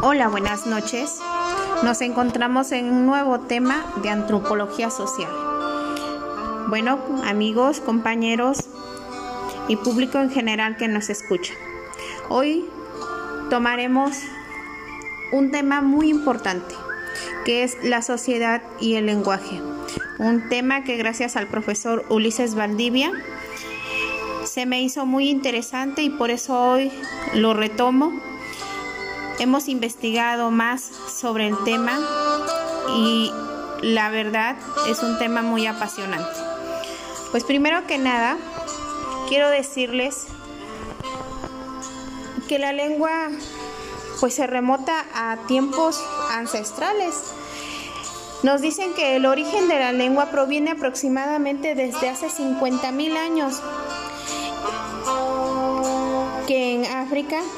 Hola, buenas noches. Nos encontramos en un nuevo tema de antropología social. Bueno, amigos, compañeros y público en general que nos escucha. Hoy tomaremos un tema muy importante, que es la sociedad y el lenguaje. Un tema que gracias al profesor Ulises Valdivia se me hizo muy interesante y por eso hoy lo retomo Hemos investigado más sobre el tema y la verdad es un tema muy apasionante. Pues primero que nada, quiero decirles que la lengua pues se remota a tiempos ancestrales. Nos dicen que el origen de la lengua proviene aproximadamente desde hace 50.000 años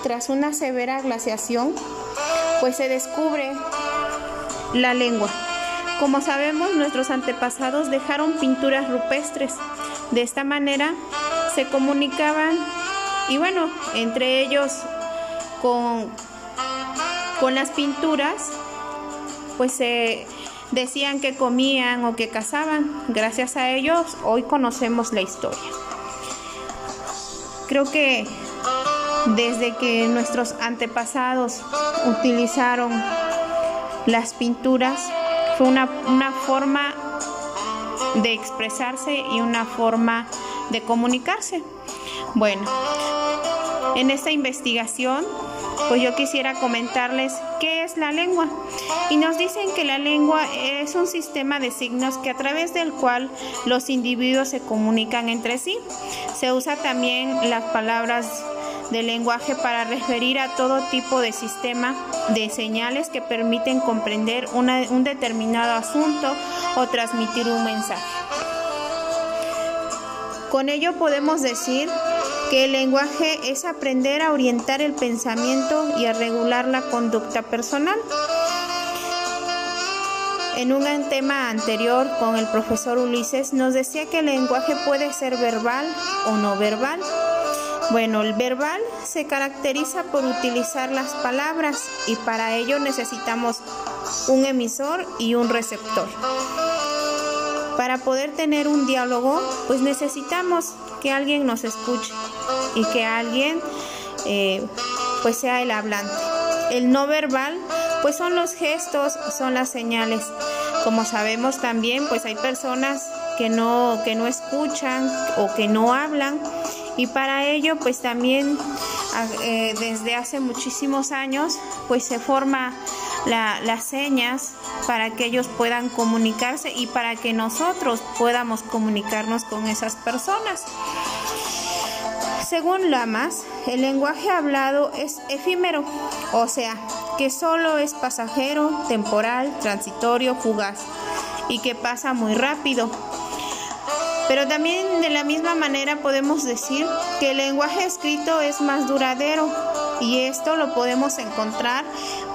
Tras una severa glaciación, pues se descubre la lengua. Como sabemos, nuestros antepasados dejaron pinturas rupestres. De esta manera se comunicaban y bueno, entre ellos con, con las pinturas, pues se decían que comían o que cazaban. Gracias a ellos hoy conocemos la historia. Creo que desde que nuestros antepasados utilizaron las pinturas, fue una, forma de expresarse y una forma de comunicarse. Bueno, en esta investigación, pues yo quisiera comentarles qué es la lengua. Y nos dicen que la lengua es un sistema de signos que a través del cual los individuos se comunican entre sí. Se usa también las palabras del lenguaje para referir a todo tipo de sistema de señales que permiten comprender un determinado asunto o transmitir un mensaje. Con ello podemos decir que el lenguaje es aprender a orientar el pensamiento y a regular la conducta personal. En un tema anterior con el profesor Ulises nos decía que el lenguaje puede ser verbal o no verbal. Bueno, el verbal se caracteriza por utilizar las palabras y para ello necesitamos un emisor y un receptor. Para poder tener un diálogo, pues necesitamos que alguien nos escuche y que alguien eh, pues sea el hablante. El no verbal, pues son los gestos, son las señales. Como sabemos también, pues hay personas que no, que no escuchan o que no hablan y para ello pues también ah, eh, desde hace muchísimos años pues se forma las señas para que ellos puedan comunicarse y para que nosotros podamos comunicarnos con esas personas. Según Lamas, el lenguaje hablado es efímero, o sea, que solo es pasajero, temporal, transitorio, fugaz y que pasa muy rápido pero también de la misma manera podemos decir que el lenguaje escrito es más duradero y esto lo podemos encontrar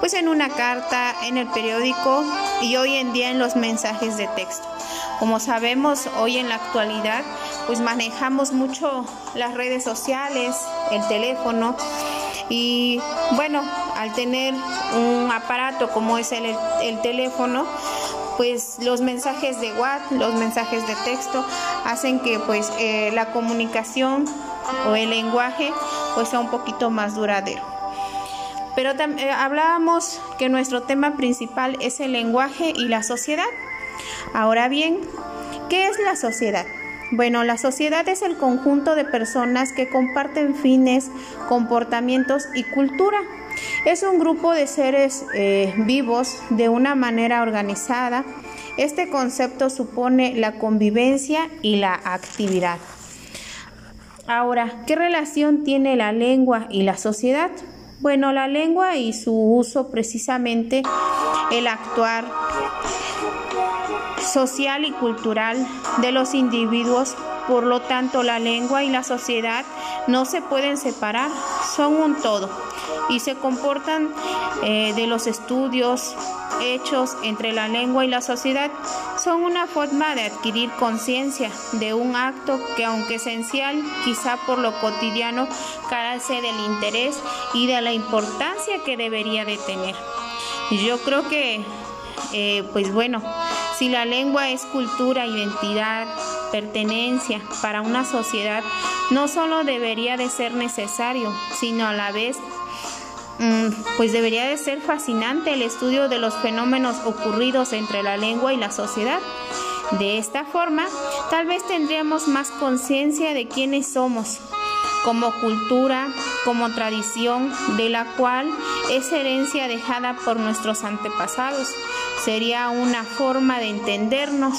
pues en una carta, en el periódico y hoy en día en los mensajes de texto. Como sabemos, hoy en la actualidad pues manejamos mucho las redes sociales, el teléfono y bueno, al tener un aparato como es el, el teléfono, pues los mensajes de WhatsApp, los mensajes de texto hacen que pues eh, la comunicación o el lenguaje pues sea un poquito más duradero. Pero eh, hablábamos que nuestro tema principal es el lenguaje y la sociedad. Ahora bien, ¿qué es la sociedad? Bueno, la sociedad es el conjunto de personas que comparten fines, comportamientos y cultura. Es un grupo de seres eh, vivos de una manera organizada. Este concepto supone la convivencia y la actividad. Ahora, ¿qué relación tiene la lengua y la sociedad? Bueno, la lengua y su uso precisamente el actuar social y cultural de los individuos. Por lo tanto, la lengua y la sociedad no se pueden separar, son un todo. Y se comportan eh, de los estudios hechos entre la lengua y la sociedad son una forma de adquirir conciencia de un acto que aunque esencial quizá por lo cotidiano carece del interés y de la importancia que debería de tener. Yo creo que eh, pues bueno, si la lengua es cultura, identidad, pertenencia para una sociedad, no solo debería de ser necesario, sino a la vez pues debería de ser fascinante el estudio de los fenómenos ocurridos entre la lengua y la sociedad. De esta forma, tal vez tendríamos más conciencia de quiénes somos, como cultura, como tradición, de la cual es herencia dejada por nuestros antepasados. Sería una forma de entendernos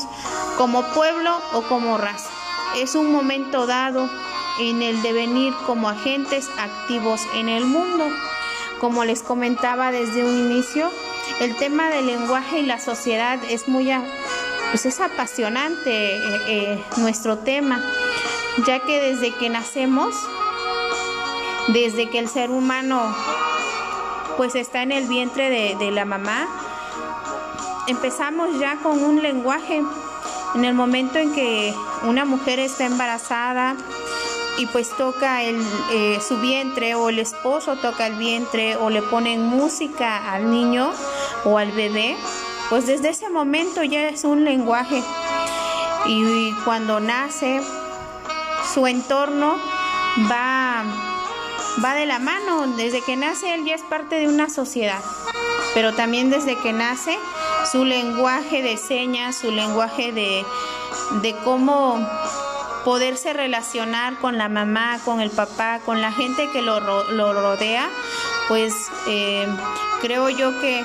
como pueblo o como raza. Es un momento dado en el devenir como agentes activos en el mundo. Como les comentaba desde un inicio, el tema del lenguaje y la sociedad es muy pues es apasionante eh, eh, nuestro tema, ya que desde que nacemos desde que el ser humano pues está en el vientre de, la mamá, empezamos ya con un lenguaje. En el momento en que una mujer está embarazada y pues toca el, eh, su vientre o el esposo toca el vientre o le ponen música al niño o al bebé, pues desde ese momento ya es un lenguaje. Y cuando nace, su entorno va va de la mano. Desde que nace él ya es parte de una sociedad, pero también desde que nace su lenguaje de señas, su lenguaje de, cómo poderse relacionar con la mamá, con el papá, con la gente que lo, rodea, pues eh, creo yo que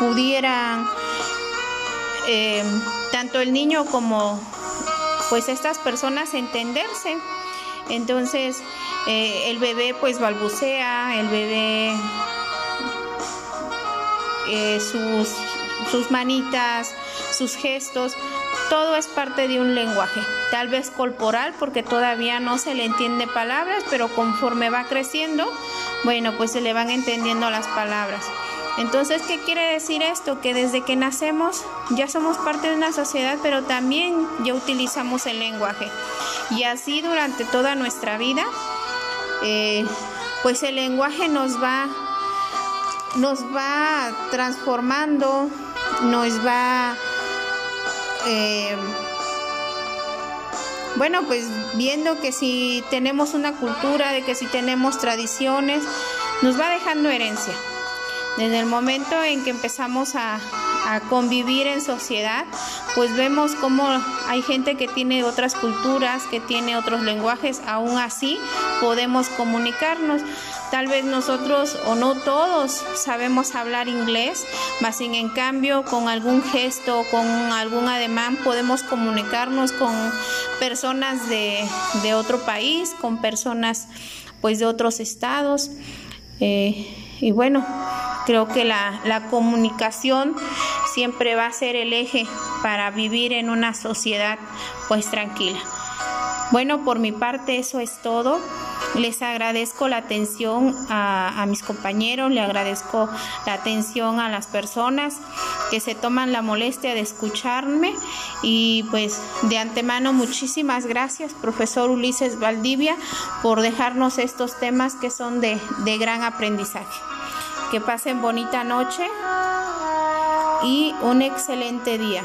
pudieran eh, tanto el niño como pues estas personas entenderse. Entonces, eh, el bebé pues balbucea, el bebé sus manitas, sus gestos, todo es parte de un lenguaje, tal vez corporal porque todavía no se le entiende palabras, pero conforme va creciendo, bueno, pues se le van entendiendo las palabras. Entonces, ¿qué quiere decir esto? Que desde que nacemos ya somos parte de una sociedad, pero también ya utilizamos el lenguaje. Y así durante toda nuestra vida eh, pues el lenguaje nos va, nos va transformando, nos va, eh, bueno, pues viendo que si tenemos una cultura, de que si tenemos tradiciones, nos va dejando herencia. Desde el momento en que empezamos a, a convivir en sociedad, pues vemos cómo hay gente que tiene otras culturas, que tiene otros lenguajes, aún así podemos comunicarnos. Tal vez nosotros o no todos sabemos hablar inglés, mas sin en cambio con algún gesto, con algún ademán podemos comunicarnos con personas de, de otro país, con personas pues de otros estados. Eh, y bueno, creo que la, la comunicación siempre va a ser el eje para vivir en una sociedad pues tranquila. Bueno, por mi parte eso es todo. Les agradezco la atención a, mis compañeros, le agradezco la atención a las personas que se toman la molestia de escucharme y pues de antemano muchísimas gracias profesor Ulises Valdivia por dejarnos estos temas que son de, de gran aprendizaje. Que pasen bonita noche y un excelente día.